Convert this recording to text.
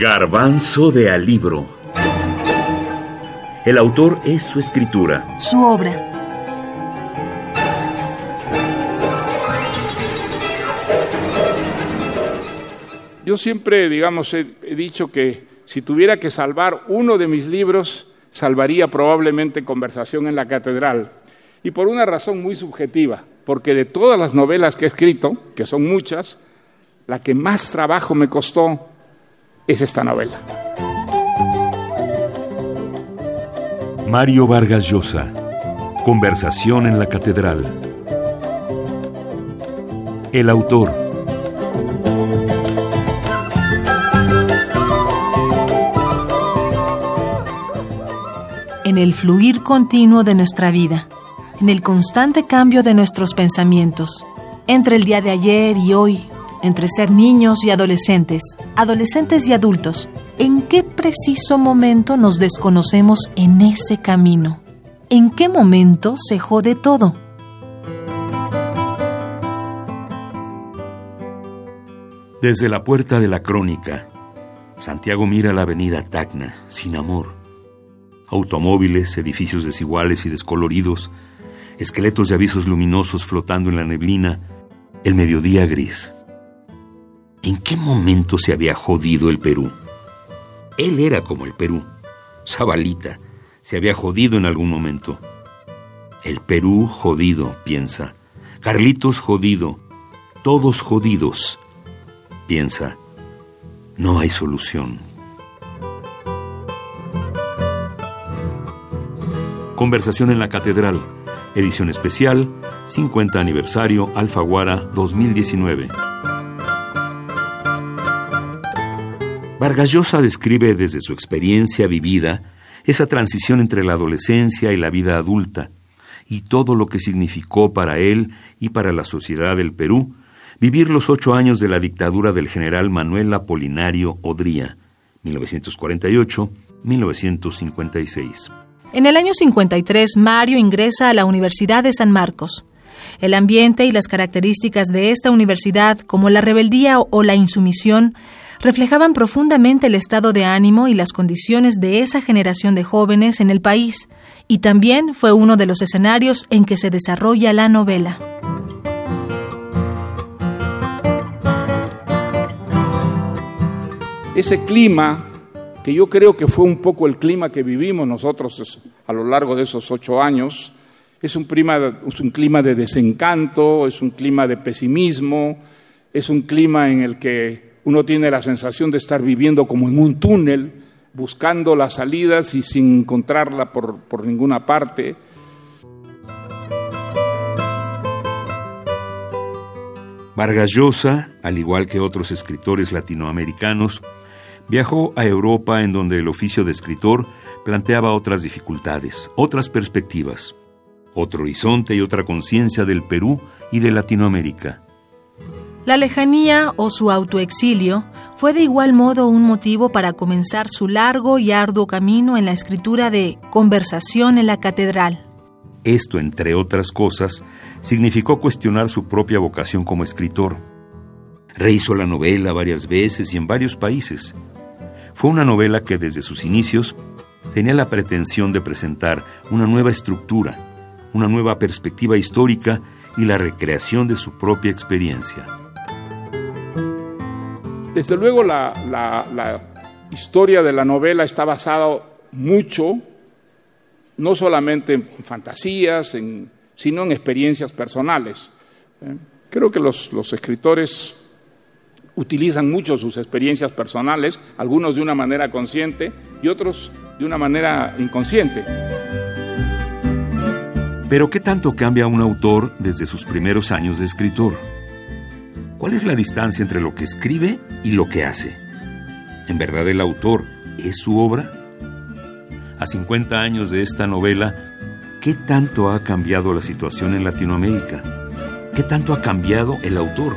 Garbanzo de Alibro. El autor es su escritura. Su obra. Yo siempre, digamos, he, he dicho que si tuviera que salvar uno de mis libros, salvaría probablemente Conversación en la Catedral. Y por una razón muy subjetiva, porque de todas las novelas que he escrito, que son muchas, la que más trabajo me costó es esta novela. Mario Vargas Llosa. Conversación en la Catedral. El autor. En el fluir continuo de nuestra vida, en el constante cambio de nuestros pensamientos, entre el día de ayer y hoy, entre ser niños y adolescentes, adolescentes y adultos, ¿en qué preciso momento nos desconocemos en ese camino? ¿En qué momento se jode todo? Desde la puerta de la crónica, Santiago mira la avenida Tacna, sin amor. Automóviles, edificios desiguales y descoloridos, esqueletos de avisos luminosos flotando en la neblina, el mediodía gris. ¿En qué momento se había jodido el Perú? Él era como el Perú. Zabalita se había jodido en algún momento. El Perú jodido, piensa. Carlitos jodido. Todos jodidos, piensa. No hay solución. Conversación en la Catedral. Edición especial, 50 aniversario Alfaguara 2019. Vargas Llosa describe desde su experiencia vivida esa transición entre la adolescencia y la vida adulta, y todo lo que significó para él y para la sociedad del Perú vivir los ocho años de la dictadura del general Manuel Apolinario Odría, 1948-1956. En el año 53, Mario ingresa a la Universidad de San Marcos. El ambiente y las características de esta universidad, como la rebeldía o la insumisión, reflejaban profundamente el estado de ánimo y las condiciones de esa generación de jóvenes en el país, y también fue uno de los escenarios en que se desarrolla la novela. Ese clima, que yo creo que fue un poco el clima que vivimos nosotros a lo largo de esos ocho años, es un, clima, es un clima de desencanto, es un clima de pesimismo, es un clima en el que uno tiene la sensación de estar viviendo como en un túnel, buscando las salidas y sin encontrarla por, por ninguna parte. Vargas Llosa, al igual que otros escritores latinoamericanos, viajó a Europa en donde el oficio de escritor planteaba otras dificultades, otras perspectivas, otro horizonte y otra conciencia del Perú y de Latinoamérica. La lejanía o su autoexilio fue de igual modo un motivo para comenzar su largo y arduo camino en la escritura de Conversación en la Catedral. Esto, entre otras cosas, significó cuestionar su propia vocación como escritor. Rehizo la novela varias veces y en varios países. Fue una novela que desde sus inicios tenía la pretensión de presentar una nueva estructura, una nueva perspectiva histórica y la recreación de su propia experiencia. Desde luego la, historia de la novela está basada mucho, no solamente en fantasías, sino en experiencias personales. ¿eh? Creo que los, los escritores utilizan mucho sus experiencias personales, algunos de una manera consciente y otros de una manera inconsciente. Pero ¿qué tanto cambia un autor desde sus primeros años de escritor? ¿Cuál es la distancia entre lo que escribe y lo que hace? ¿En verdad el autor es su obra? A 50 años de esta novela, ¿qué tanto ha cambiado la situación en Latinoamérica? ¿Qué tanto ha cambiado el autor?